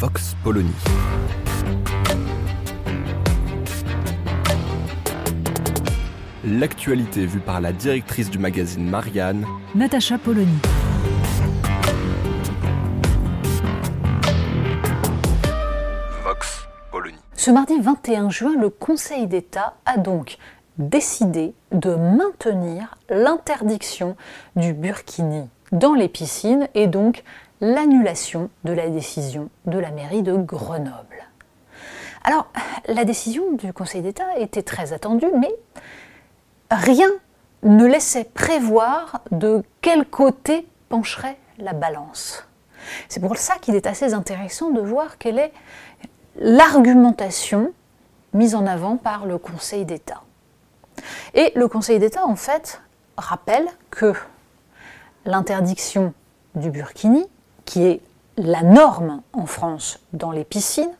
Vox Polony. L'actualité vue par la directrice du magazine Marianne, Natacha Polony. Vox Polony. Ce mardi 21 juin, le Conseil d'État a donc décidé de maintenir l'interdiction du burkini dans les piscines et donc l'annulation de la décision de la mairie de Grenoble. Alors, la décision du Conseil d'État était très attendue, mais rien ne laissait prévoir de quel côté pencherait la balance. C'est pour ça qu'il est assez intéressant de voir quelle est l'argumentation mise en avant par le Conseil d'État. Et le Conseil d'État, en fait, rappelle que l'interdiction du burkini, qui est la norme en France dans les piscines,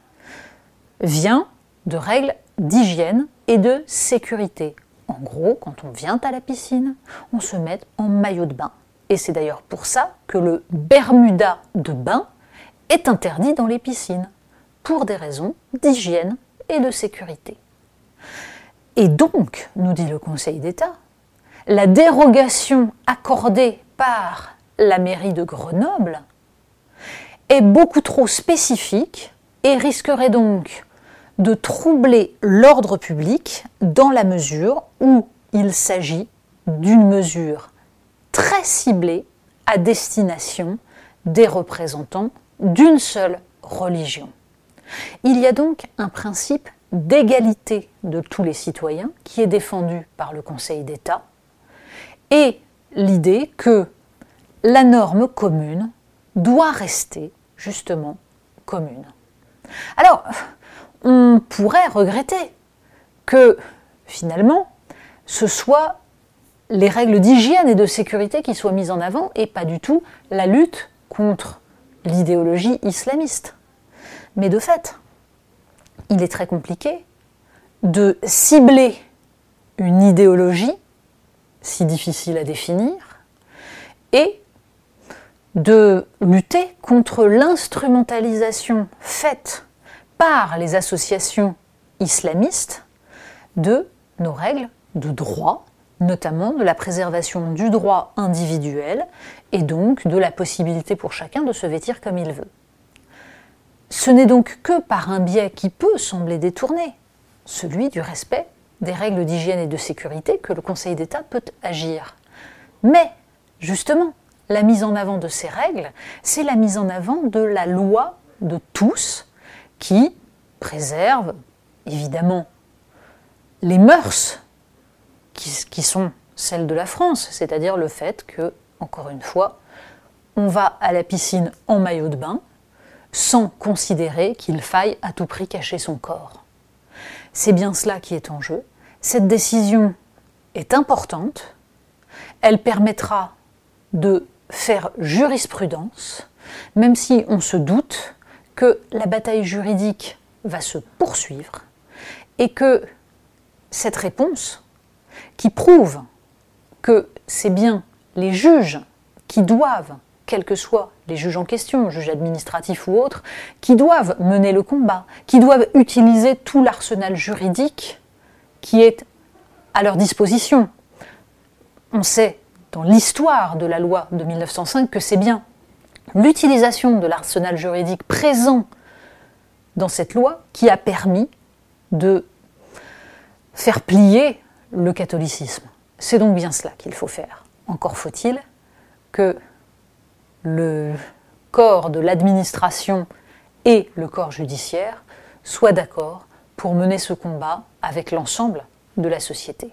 vient de règles d'hygiène et de sécurité. En gros, quand on vient à la piscine, on se met en maillot de bain. Et c'est d'ailleurs pour ça que le Bermuda de bain est interdit dans les piscines, pour des raisons d'hygiène et de sécurité. Et donc, nous dit le Conseil d'État, la dérogation accordée par la mairie de Grenoble est beaucoup trop spécifique et risquerait donc de troubler l'ordre public dans la mesure où il s'agit d'une mesure très ciblée à destination des représentants d'une seule religion. Il y a donc un principe d'égalité de tous les citoyens qui est défendu par le Conseil d'État et l'idée que la norme commune doit rester justement commune. Alors, on pourrait regretter que finalement ce soit les règles d'hygiène et de sécurité qui soient mises en avant et pas du tout la lutte contre l'idéologie islamiste. Mais de fait, il est très compliqué de cibler une idéologie si difficile à définir et de lutter contre l'instrumentalisation faite par les associations islamistes de nos règles de droit, notamment de la préservation du droit individuel et donc de la possibilité pour chacun de se vêtir comme il veut. Ce n'est donc que par un biais qui peut sembler détourné, celui du respect des règles d'hygiène et de sécurité, que le Conseil d'État peut agir. Mais, justement, la mise en avant de ces règles, c'est la mise en avant de la loi de tous qui préserve, évidemment, les mœurs qui, sont celles de la France, c'est-à-dire le fait que, encore une fois, on va à la piscine en maillot de bain, sans considérer qu'il faille à tout prix cacher son corps. C'est bien cela qui est en jeu. Cette décision est importante. Elle permettra de faire jurisprudence, même si on se doute que la bataille juridique va se poursuivre et que cette réponse, qui prouve que c'est bien les juges qui doivent quels que soient les juges en question, juges administratifs ou autres, qui doivent mener le combat, qui doivent utiliser tout l'arsenal juridique qui est à leur disposition. On sait dans l'histoire de la loi de 1905 que c'est bien l'utilisation de l'arsenal juridique présent dans cette loi qui a permis de faire plier le catholicisme. C'est donc bien cela qu'il faut faire. Encore faut-il que le corps de l'administration et le corps judiciaire soient d'accord pour mener ce combat avec l'ensemble de la société.